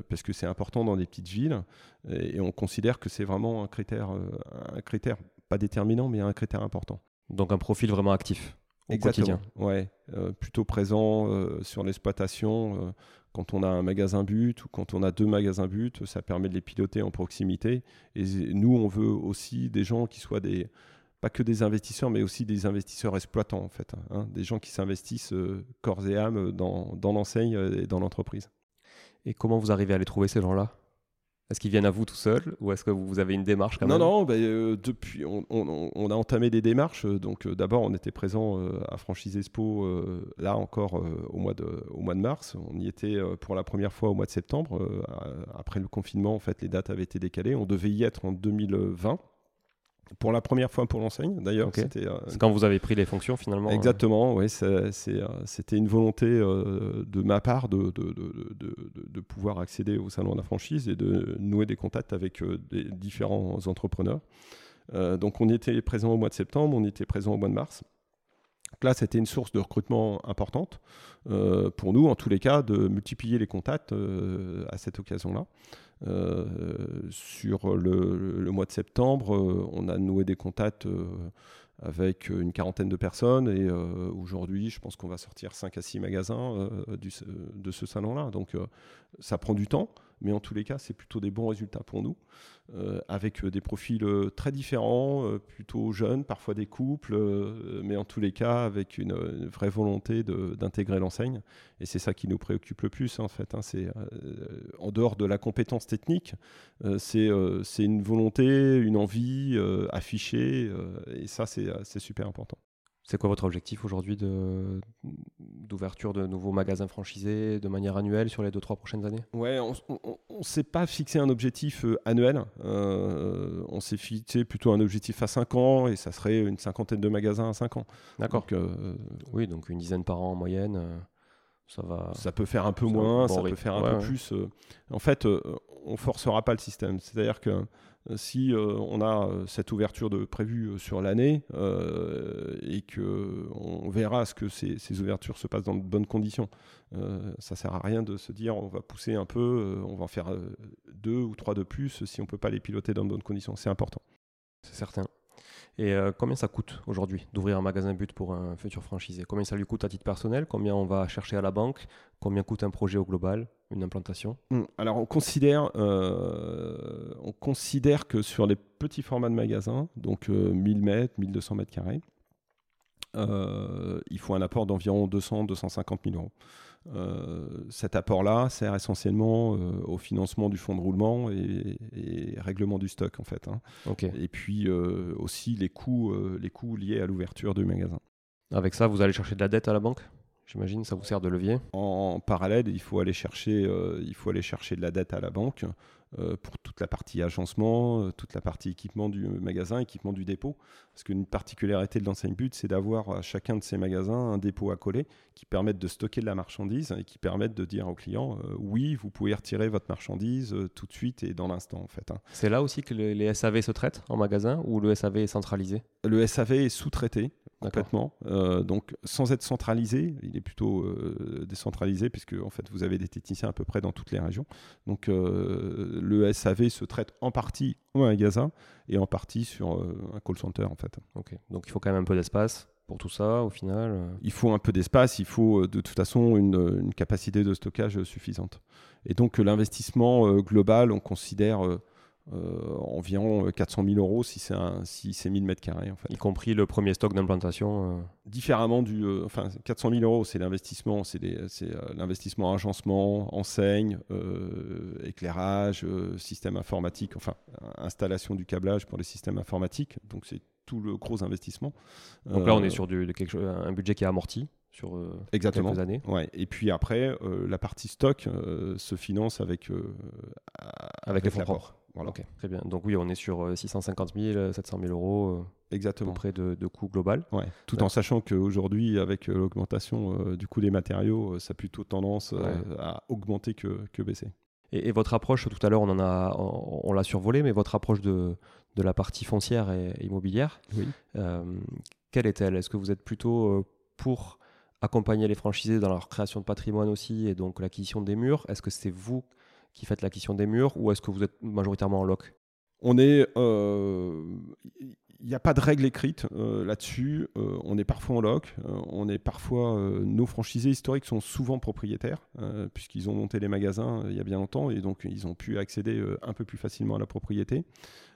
parce que c'est important dans des petites villes et, on considère que c'est vraiment un critère, un critère pas déterminant mais un critère important. Donc un profil vraiment actif au quotidien. Ouais, plutôt présent sur l'exploitation quand on a un magasin but ou quand on a deux magasins but, ça permet de les piloter en proximité. Et nous, on veut aussi des gens qui soient des, pas que des investisseurs, mais aussi des investisseurs exploitants, en fait. Hein. des gens qui s'investissent euh, corps et âme dans, dans l'enseigne et dans l'entreprise. Et comment vous arrivez à les trouver, ces gens-là? Est-ce qu'ils viennent à vous tout seuls ou est-ce que vous avez une démarche quand non, même? Non, bah, euh, depuis, on, a entamé des démarches. Donc euh, d'abord, on était présent euh, à Franchise Expo, là encore au, mois de, au mois de mars. On y était pour la première fois au mois de septembre. après le confinement, en fait, les dates avaient été décalées. On devait y être en 2020 pour la première fois pour l'enseigne, d'ailleurs. C'était euh, C'est quand vous avez pris les fonctions finalement. Exactement, oui. Euh, c'était une volonté euh, de ma part de, de, de, de, pouvoir accéder au salon de la franchise et de nouer des contacts avec des différents entrepreneurs. donc on était présent au mois de septembre, on était présent au mois de mars. Là, c'était une source de recrutement importante pour nous, en tous les cas, de multiplier les contacts à cette occasion-là. Euh, sur le, mois de septembre, euh, on a noué des contacts euh, avec une quarantaine de personnes. Et aujourd'hui, je pense qu'on va sortir 5 à 6 magasins de ce salon-là. Donc ça prend du temps mais en tous les cas, c'est plutôt des bons résultats pour nous, euh, avec euh, des profils euh, très différents, plutôt jeunes, parfois des couples, mais en tous les cas, avec une, vraie volonté d'intégrer l'enseigne. Et c'est ça qui nous préoccupe le plus, en fait. Hein. c'est en dehors de la compétence technique, c'est une volonté, une envie affichée, et ça, c'est super important. C'est quoi votre objectif aujourd'hui d'ouverture de, nouveaux magasins franchisés de manière annuelle sur les 2-3 prochaines années? Ouais, on ne s'est pas fixé un objectif euh, annuel. Euh, on s'est fixé plutôt un objectif à 5 ans et ça serait une cinquantaine de magasins à 5 ans. D'accord. Euh, oui, donc une dizaine par an en moyenne. Ça, va... ça peut faire un peu moins, ça peut faire un peu plus. En fait, on forcera pas le système. C'est-à-dire que si euh, on a euh, cette ouverture de prévue sur l'année et que on verra ce que ces, ouvertures se passent dans de bonnes conditions. ça sert à rien de se dire on va pousser un peu, on va en faire deux ou trois de plus si on peut pas les piloter dans de bonnes conditions. C'est important. C'est certain. Et euh, combien ça coûte aujourd'hui d'ouvrir un magasin but pour un futur franchisé? Combien ça lui coûte à titre personnel? Combien on va chercher à la banque? Combien coûte un projet au global, une implantation? Hmm, Alors on considère, euh, on considère que sur les petits formats de magasins, donc 1000 mètres, 1200 mètres carrés, euh, il faut un apport d'environ 200-250 000 euros. Euh, cet apport-là sert essentiellement euh, au financement du fonds de roulement et, règlement du stock en fait. Hein. Et puis aussi les coûts, les coûts liés à l'ouverture du magasin. Avec ça, vous allez chercher de la dette à la banque J'imagine, ça vous sert de levier? En, parallèle, il faut aller chercher, il faut aller chercher de la dette à la banque euh, pour toute la partie agencement, euh, toute la partie équipement du magasin, équipement du dépôt. Parce qu'une particularité de l'enseigne but, c'est d'avoir à chacun de ces magasins un dépôt à coller qui permettent de stocker de la marchandise et qui permettent de dire au client euh, oui, vous pouvez retirer votre marchandise tout de suite et dans l'instant en fait. Hein. C'est là aussi que les SAV se traitent en magasin ou le SAV est centralisé? Le SAV est sous-traité complètement. donc sans être centralisé, il est plutôt décentralisé puisque en fait vous avez des techniciens à peu près dans toutes les régions. Donc le SAV se traite en partie au magasin et en partie sur euh, un call center en fait. Ok, donc il faut quand même un peu d'espace pour tout ça au final euh. Il faut un peu d'espace, il faut euh, de toute façon une, capacité de stockage suffisante. Et donc l'investissement global, on considère euh, environ 400 000 euros si c'est si 1000 mètres carrés. En fait. Y compris le premier stock d'implantation euh. Différemment du. Euh, enfin, 400 000 euros, c'est l'investissement, c'est l'investissement agencement, enseigne, éclairage, système informatique, enfin, installation du câblage pour les systèmes informatiques. Donc, c'est tout le gros investissement. Donc là, on est sur du, quelque chose, un budget qui est amorti sur Exactement. quelques années. Ouais. Et puis après, la partie stock se finance avec, avec, les fonds propres. Voilà. très bien. Donc oui, on est sur 650 000, 700 000 euros. Euh, Exactement. Près de, de coût global. Ouais. Tout en sachant qu'aujourd'hui, avec euh, l'augmentation euh, du coût des matériaux, ça a plutôt tendance à augmenter que, que baisser. Et, votre approche, tout à l'heure, on en a, on, l'a survolé, mais votre approche de, de la partie foncière et, immobilière, oui. quelle est-elle? Est-ce que vous êtes plutôt pour accompagner les franchisés dans leur création de patrimoine aussi et donc l'acquisition des murs? Est-ce que c'est vous qui faites l'acquisition des murs ou est-ce que vous êtes majoritairement en loc? On est. il euh, n'y a pas de règle écrite euh, là-dessus. Euh, on est parfois en loc. on est parfois. nos franchisés historiques sont souvent propriétaires, puisqu'ils ont monté les magasins il y a bien longtemps et donc ils ont pu accéder un peu plus facilement à la propriété.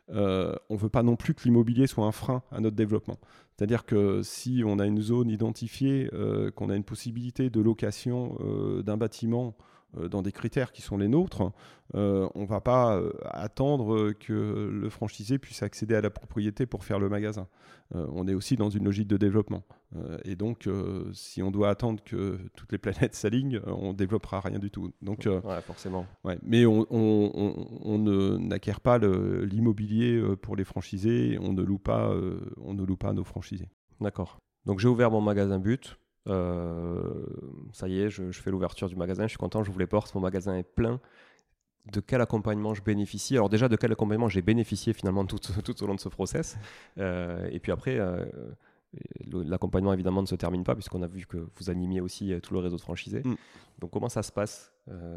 on ne veut pas non plus que l'immobilier soit un frein à notre développement. C'est-à-dire que si on a une zone identifiée, qu'on a une possibilité de location d'un bâtiment dans des critères qui sont les nôtres, euh, on ne va pas euh, attendre que le franchisé puisse accéder à la propriété pour faire le magasin. on est aussi dans une logique de développement. et donc, si on doit attendre que toutes les planètes s'alignent, on ne développera rien du tout. Donc, forcément. mais on, on, n'acquiert pas l'immobilier pour les franchisés, on ne loue pas, on ne loue pas nos franchisés. D'accord. Donc j'ai ouvert mon magasin but, euh, ça y est, je, fais l'ouverture du magasin, je suis content, j'ouvre les portes, mon magasin est plein. De quel accompagnement je bénéficie? Alors déjà, de quel accompagnement j'ai bénéficié finalement tout, tout, au long de ce process? Euh, Et puis après, euh, l'accompagnement évidemment ne se termine pas puisqu'on a vu que vous animiez aussi tout le réseau de franchisés. Mm. Donc comment ça se passe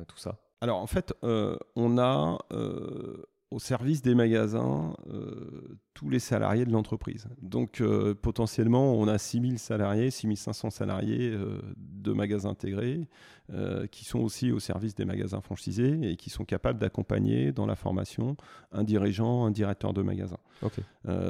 tout ça? Alors en fait, on a au service des magasins euh, tous les salariés de l'entreprise. Donc euh, potentiellement, on a 6000 salariés, 6500 salariés euh, de magasins intégrés qui sont aussi au service des magasins franchisés et qui sont capables d'accompagner dans la formation un dirigeant, un directeur de magasin.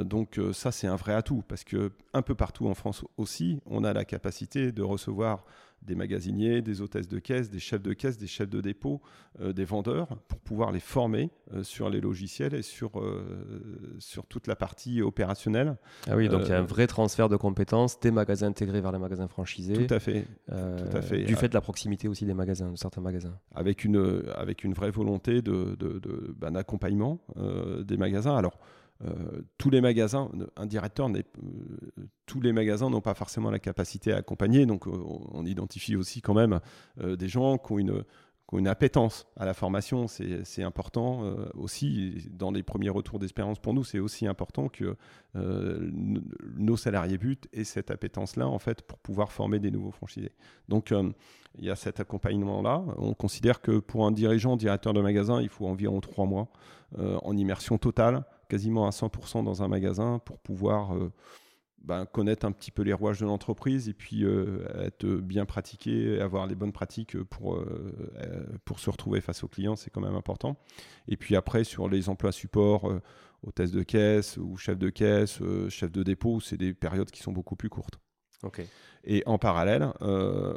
donc ça, c'est un vrai atout parce que un peu partout en France aussi, on a la capacité de recevoir des magasiniers, des hôtesses de caisse, des chefs de caisse, des chefs de dépôt, euh, des vendeurs, pour pouvoir les former euh, sur les logiciels et sur, euh, sur toute la partie opérationnelle. Ah oui, donc il y a un vrai transfert de compétences des magasins intégrés vers les magasins franchisés. Tout à fait. tout à fait. Du fait de la proximité aussi des magasins, de certains magasins. Avec une, avec une vraie volonté d'accompagnement de, de, ben, d'accompagnement des magasins. Alors, euh, tous les magasins, un directeur euh, tous les magasins n'ont pas forcément la capacité à accompagner, donc euh, on identifie aussi quand même des gens qui ont une, appétence à la formation, c'est important aussi. Dans les premiers retours d'expérience pour nous, c'est aussi important que nos salariés butent aient cette appétence-là en fait pour pouvoir former des nouveaux franchisés. Donc il y a cet accompagnement-là. On considère que pour un dirigeant, directeur de magasin, il faut environ trois mois en immersion totale quasiment à 100% dans un magasin pour pouvoir euh, ben, connaître un petit peu les rouages de l'entreprise et puis euh, être bien pratiqué, avoir les bonnes pratiques pour, euh, pour se retrouver face aux clients, c'est quand même important. Et puis après, sur les emplois support, hôtesse de caisse ou chef de caisse, chef de dépôt, c'est des périodes qui sont beaucoup plus courtes. Et en parallèle, euh,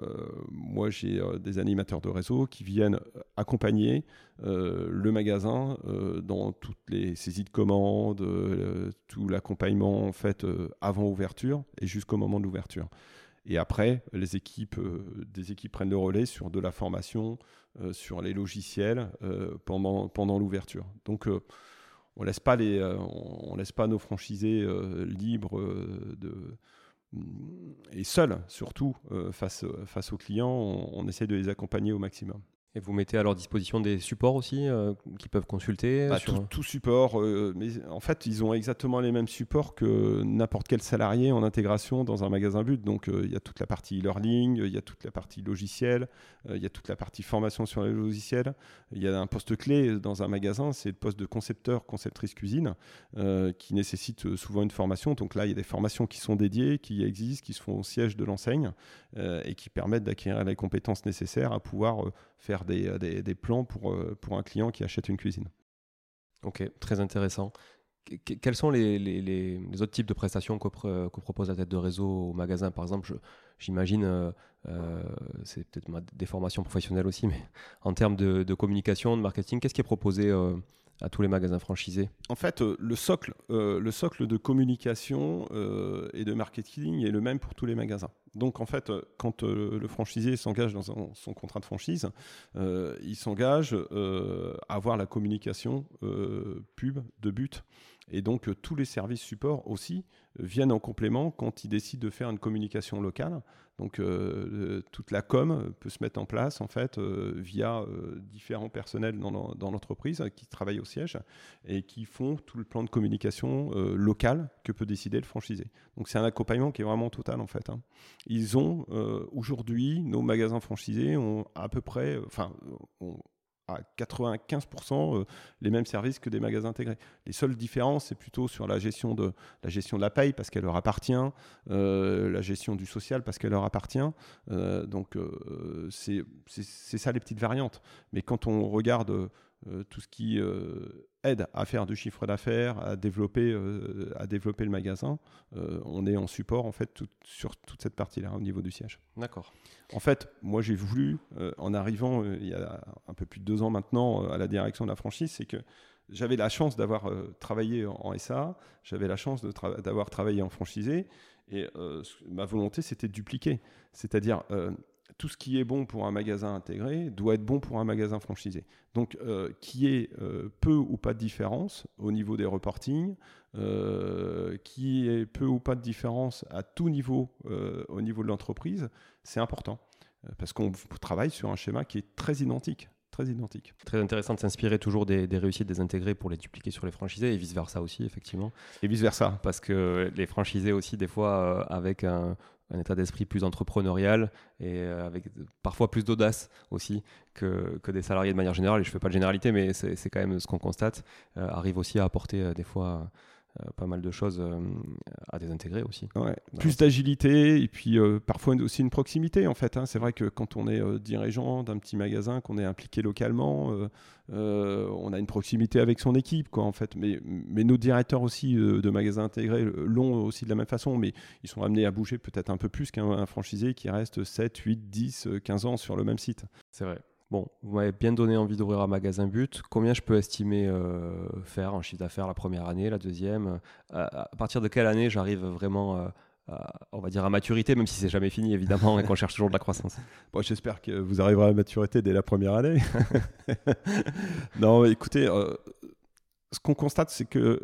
moi j'ai euh, des animateurs de réseau qui viennent accompagner euh, le magasin dans toutes les saisies de commandes, tout l'accompagnement en fait avant ouverture et jusqu'au moment de l'ouverture. Et après, les équipes, des équipes prennent le relais sur de la formation, sur les logiciels pendant, pendant l'ouverture. Donc on laisse pas laisse pas nos franchisés libres de et seul, surtout, euh, face, face aux clients, on essaie de les accompagner au maximum. Et vous mettez à leur disposition des supports aussi euh, qui peuvent consulter bah, tout, support, euh, mais en fait, ils ont exactement les mêmes supports que n'importe quel salarié en intégration dans un magasin but. Donc, euh, il y a toute la partie e-learning, il y a toute la partie logiciel, il y a toute la partie formation sur les logiciels. Il y a un poste clé dans un magasin, c'est le poste de concepteur, conceptrice cuisine, qui nécessite souvent une formation. Donc là, il y a des formations qui sont dédiées, qui existent, qui se font au siège de l'enseigne et qui permettent d'acquérir les compétences nécessaires à pouvoir faire des, des, des plans pour, euh, pour un client qui achète une cuisine. Ok, très intéressant. quels sont les, les, autres types de prestations que, propose la tête de réseau au magasin? Par exemple, j'imagine, euh, euh, c'est peut-être des formations professionnelles aussi, mais en termes de, de communication, de marketing, qu'est-ce qui est proposé à tous les magasins franchisés En fait, euh, le, socle, euh, le socle de communication euh, et de marketing est le même pour tous les magasins. Donc en fait, quand le franchisé s'engage dans son, contrat de franchise, il s'engage à avoir la communication pub de but. Et donc tous les services support aussi viennent en complément quand il décide de faire une communication locale. Donc euh, toute la com peut se mettre en place en fait euh, via euh, différents personnels dans l'entreprise qui travaillent au siège et qui font tout le plan de communication local que peut décider le franchisé. Donc c'est un accompagnement qui est vraiment total en fait. Hein. Ils ont aujourd'hui nos magasins franchisés ont à peu près, enfin, à 95% euh, les mêmes services que des magasins intégrés. Les seules différences, c'est plutôt sur la gestion de la gestion paye parce qu'elle leur appartient, euh, la gestion du social parce qu'elle leur appartient. Euh, donc c'est ça les petites variantes. Mais quand on regarde tout ce qui aide à faire du chiffre d'affaires, à développer, à développer le magasin, on est en support en fait sur toute cette partie-là au niveau du siège. D'accord. En fait, moi j'ai voulu, euh, en arrivant euh, il y a un peu plus de deux ans maintenant euh, à la direction de la franchise, c'est que j'avais la chance d'avoir travaillé en SA, j'avais la chance d'avoir travaillé en franchisé, et ma volonté c'était de dupliquer. C'est-à-dire tout ce qui est bon pour un magasin intégré doit être bon pour un magasin franchisé. Donc, euh, qui ait peu ou pas de différence au niveau des reportings, euh, qui ait peu ou pas de différence à tout niveau euh, au niveau de l'entreprise, c'est important. Parce qu'on travaille sur un schéma qui est très identique. Très identique. Très intéressant de s'inspirer toujours des, réussites des intégrés pour les dupliquer sur les franchisés et vice-versa aussi, effectivement. Et vice-versa. Parce que les franchisés aussi, des fois, avec un, un état d'esprit plus entrepreneurial et avec parfois plus d'audace aussi que, des salariés de manière générale. Et je ne fais pas de généralité, mais c'est quand même ce qu'on constate, arrive aussi à apporter des fois euh, pas mal de choses euh, à désintégrer aussi. Plus d'agilité et puis euh, parfois aussi une proximité en fait. Hein. C'est vrai que quand on est dirigeant d'un petit magasin, qu'on est impliqué localement, on a une proximité avec son équipe quoi en fait. Mais, mais nos directeurs aussi de magasins intégrés l'ont aussi de la même façon, mais ils sont amenés à bouger peut-être un peu plus qu'un franchisé qui reste 7, 8, 10, 15 ans sur le même site. C'est vrai. Bon, vous m'avez bien donné envie d'ouvrir un magasin but. Combien je peux estimer euh, faire en chiffre d'affaires la première année, la deuxième? Euh, À partir de quelle année j'arrive vraiment, euh, à, on va dire, à maturité, même si c'est jamais fini évidemment et qu'on cherche toujours de la croissance? Bon, J'espère que vous arriverez à maturité dès la première année. non, écoutez, ce qu'on constate, c'est que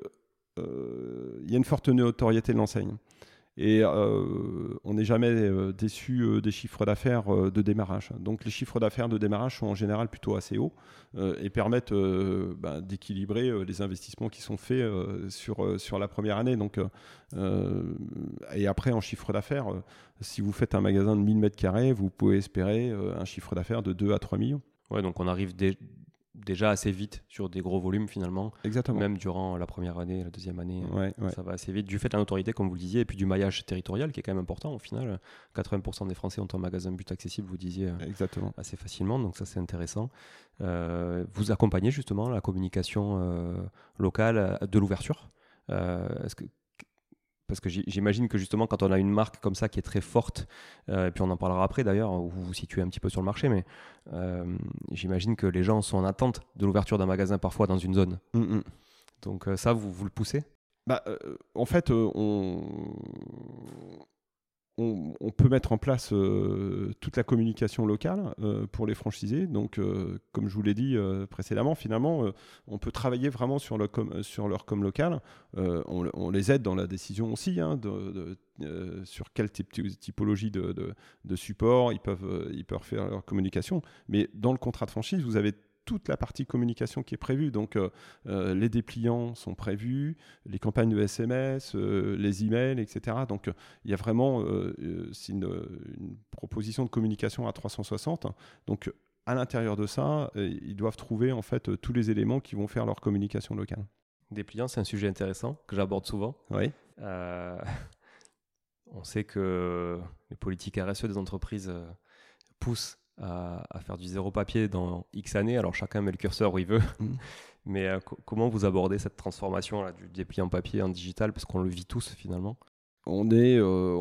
il y a une forte notoriété de l'enseigne. Et euh, on n'est jamais euh, déçu euh, des chiffres d'affaires de démarrage. Donc les chiffres d'affaires de démarrage sont en général plutôt assez hauts et permettent ben, d'équilibrer les investissements qui sont faits sur, sur la première année. Donc, et après, en chiffre d'affaires, si vous faites un magasin de 1000 m2, vous pouvez espérer un chiffre d'affaires de 2 à 3 millions. Ouais, donc on arrive déjà assez vite sur des gros volumes finalement. Exactement. Même durant la première année, la deuxième année, ouais, ça va assez vite. Du fait de la notoriété, comme vous le disiez, et puis du maillage territorial qui est quand même important au final. 80% des Français ont un magasin but accessible, vous disiez, euh, Exactement. assez facilement. Donc ça, c'est intéressant. Euh, vous accompagnez justement la communication euh, locale de l'ouverture. Est-ce que parce que j'imagine que justement, quand on a une marque comme ça qui est très forte, euh, et puis on en parlera après d'ailleurs, où vous vous situez un petit peu sur le marché, mais euh, j'imagine que les gens sont en attente de l'ouverture d'un magasin parfois dans une zone. Mm, mm. Donc euh, ça, vous, vous le poussez? Bah, En fait, on, on, peut mettre en place euh, toute la communication locale euh, pour les franchisés. Donc, euh, comme je vous l'ai dit précédemment, finalement, on peut travailler vraiment sur, le sur leur com local. On, les aide dans la décision aussi hein, sur quelle typologie de, de, support ils peuvent, ils peuvent faire leur communication. Mais dans le contrat de franchise, vous avez toute la partie communication qui est prévue. Donc, euh, euh, les dépliants sont prévus, les campagnes de SMS, euh, les emails, etc. Donc, il y a vraiment une, une, proposition de communication à 360. Donc, à l'intérieur de ça, ils doivent trouver en fait tous les éléments qui vont faire leur communication locale. Dépliants, c'est un sujet intéressant que j'aborde souvent. Oui. on sait que les politiques RSE des entreprises poussent à, faire du zéro papier dans X années. Alors chacun met le curseur où il veut. Mm. Mais euh, comment vous abordez cette transformation là, du dépliant papier en digital? Parce qu'on le vit tous finalement on est, euh, euh,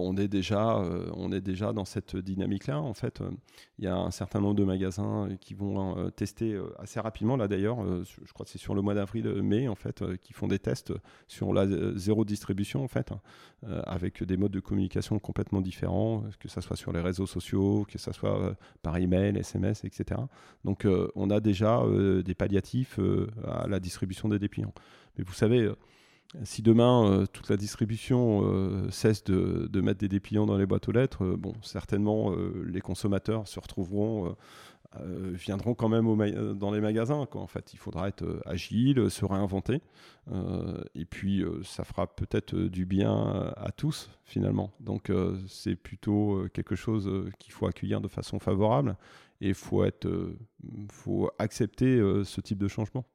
on est déjà dans cette dynamique-là. En fait, euh, il y a un certain nombre de magasins qui vont tester assez rapidement. Là, d'ailleurs, je crois que c'est sur le mois d'avril-mai, en fait, qui font des tests sur la zéro distribution, en fait, avec des modes de communication complètement différents, que ce soit sur les réseaux sociaux, que ce soit par email, SMS, etc. Donc, on a déjà des palliatifs à la distribution des dépliants. Mais vous savez, si demain euh, toute la distribution euh, cesse de, mettre des dépliants dans les boîtes aux lettres, euh, bon, certainement les consommateurs se retrouveront, viendront quand même dans les magasins. En fait, il faudra être agile, se réinventer, et puis ça fera peut-être du bien à tous finalement. Donc c'est plutôt quelque chose qu'il faut accueillir de façon favorable et faut être, faut accepter ce type de changement.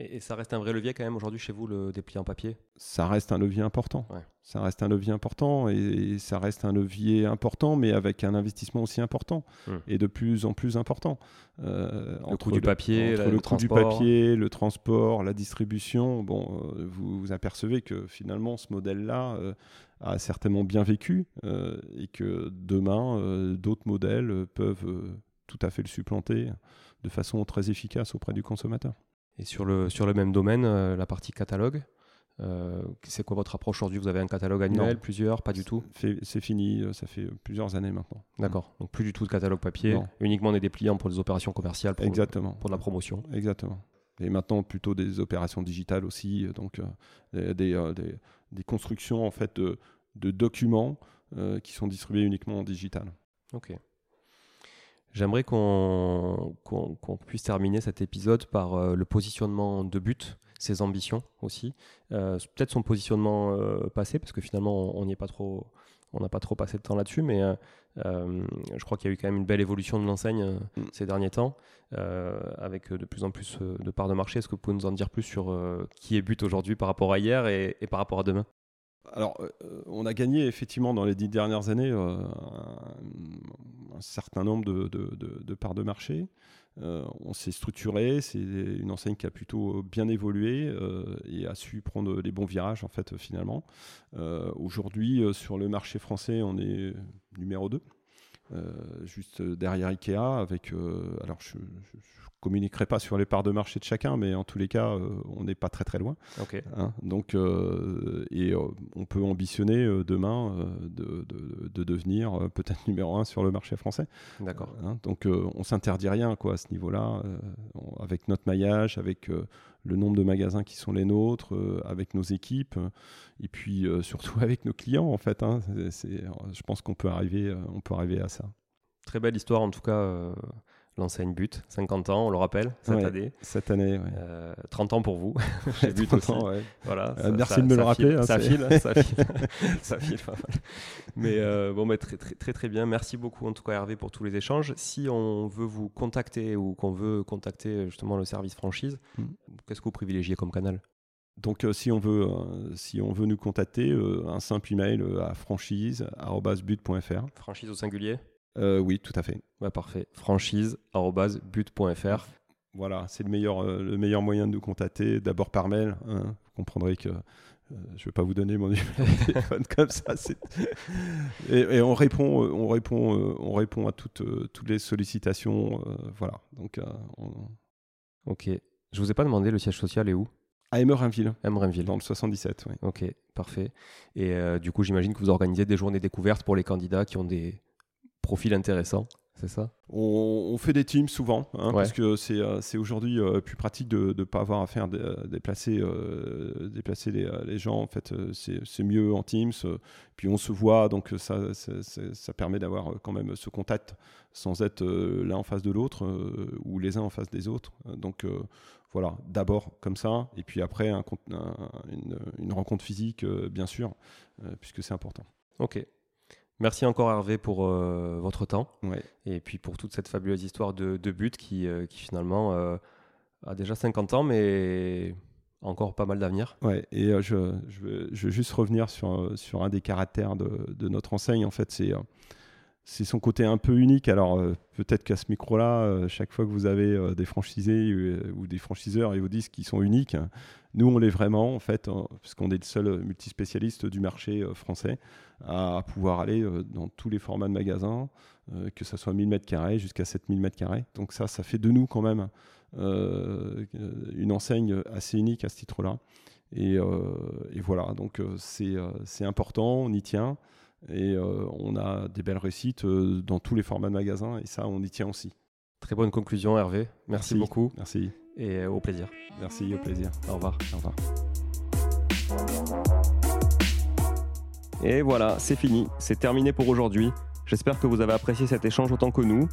Et, ça reste un vrai levier quand même aujourd'hui chez vous, le dépliant papier? Ça reste un levier important. Ça reste un levier important et, ça reste un levier important, mais avec un investissement aussi important hmm. et de plus en plus important. Euh, le coût du papier, le, le coût du papier, le transport, la distribution. Bon, euh, vous, vous, apercevez que finalement ce modèle-là euh, a certainement bien vécu et que demain d'autres modèles peuvent tout à fait le supplanter de façon très efficace auprès du consommateur. Et sur le, sur le même domaine, euh, la partie catalogue, euh, c'est quoi votre approche aujourd'hui? Vous avez un catalogue annuel, plusieurs, pas du tout? C'est fini, euh, ça fait plusieurs années maintenant. D'accord, donc plus du tout de catalogue papier, uniquement des dépliants pour les opérations commerciales, pour, Exactement. pour la promotion. Exactement. Et maintenant plutôt des opérations digitales aussi, donc des, des, des, constructions en fait de, de documents qui sont distribués uniquement en digital. Ok. J'aimerais qu'on puisse terminer cet épisode par euh, le positionnement de but, ses ambitions aussi. Euh, peut-être son positionnement euh, passé, parce que finalement, on n'y est pas trop on n'a pas trop passé de temps là-dessus, mais je crois qu'il y a eu quand même une belle évolution de l'enseigne mm. ces derniers temps, avec de plus en plus de parts de marché. Est-ce que vous pouvez nous en dire plus sur qui est but aujourd'hui par rapport à hier et par rapport à demain? Alors, on a gagné effectivement dans les dix dernières années un, certain nombre de, parts de marché. Euh, on s'est structuré, c'est une enseigne qui a plutôt bien évolué euh, et a su prendre les bons virages en fait finalement. Euh, aujourd'hui sur le marché français, on est numéro 2. Juste derrière Ikea avec alors je, communiquerai pas sur les parts de marché de chacun, mais en tous les cas, euh, on n'est pas très très loin. Hein. donc, euh, et euh, on peut ambitionner demain de, de, devenir peut-être numéro un sur le marché français. D'accord. Hein. donc, on s'interdit rien quoi à ce niveau-là, avec notre maillage, avec le nombre de magasins qui sont les nôtres, avec nos équipes, et puis surtout avec nos clients en fait. Hein. je pense qu'on peut arriver, peut arriver à ça. Très belle histoire en tout cas l'enseigne But, 50 ans, on le rappelle, cette année. Cette année, 30 euh, ans pour vous. But aussi. Voilà, euh, merci de me le rappeler. Hein, ça, file, ça file, ça file, Mais euh, bon, très, très, très, très bien. Merci beaucoup en tout cas Hervé pour tous les échanges. Si on veut vous contacter ou qu'on veut contacter justement le service franchise, hmm. qu'est-ce que vous privilégiez comme canal? Donc, si, on veut, si on veut nous contacter, un simple email à franchise.but.fr. Franchise au singulier? Euh, oui, tout à fait. Bah, parfait. Franchise.but.fr. Voilà, c'est le meilleur, euh, le meilleur moyen de nous contacter. D'abord par mail. Hein. Vous comprendrez que euh, je ne vais pas vous donner mon numéro de téléphone comme ça. Et, on répond, on répond, on répond à toutes, toutes les sollicitations. voilà. Donc, Ok. Je vous ai pas demandé le siège social est où? À Emerinville. Emerinville. Dans le 77, oui. Ok, parfait. Et du coup, j'imagine que vous organisez des journées découvertes pour les candidats qui ont des, profil intéressant, c'est ça? On, fait des teams souvent, hein, parce que c'est euh, aujourd'hui euh, plus pratique de ne pas avoir à faire euh, déplacer, déplacer les, gens. En fait, c'est mieux en teams. puis on se voit, donc ça, ça, permet d'avoir quand même ce contact sans être l'un en face de l'autre ou les uns en face des autres. Donc voilà, d'abord comme ça, et puis après une, une, rencontre physique, bien sûr, puisque c'est important. Ok, Merci encore Hervé pour euh, votre temps et puis pour toute cette fabuleuse histoire de, but qui, euh, qui finalement euh, a déjà 50 ans mais encore pas mal d'avenir. Ouais, et je, je, veux, juste revenir sur, sur un des caractères de, de notre enseigne. En fait, c'est c'est son côté un peu unique. Alors peut-être qu'à ce micro-là, chaque fois que vous avez des franchisés ou des franchiseurs, ils vous disent qu'ils sont uniques. Nous, on l'est vraiment, en fait, parce qu'on est le seul multispécialiste du marché français à pouvoir aller euh, dans tous les formats de magasins, euh, que ce soit 1000 m2 jusqu'à 7000 m2. Donc ça, ça fait de nous quand même euh, une enseigne assez unique à ce titre-là. Et, voilà, donc c'est important, on y tient. Et on a des belles réussites dans tous les formats de magasins. Et ça, on y tient aussi. Très bonne conclusion, Hervé. Merci, beaucoup. Merci. Et au plaisir. Merci, au plaisir. Au revoir. Au revoir. Et voilà, c'est fini, c'est terminé pour aujourd'hui. J'espère que vous avez apprécié cet échange autant que nous.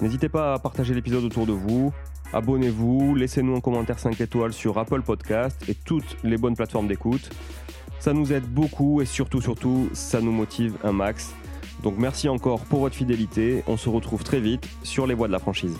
N'hésitez pas à partager l'épisode autour de vous, abonnez-vous, laissez-nous un commentaire 5 étoiles sur Apple Podcast et toutes les bonnes plateformes d'écoute. Ça nous aide beaucoup et surtout, surtout, ça nous motive un max. Donc merci encore pour votre fidélité. On se retrouve très vite sur les voies de la franchise.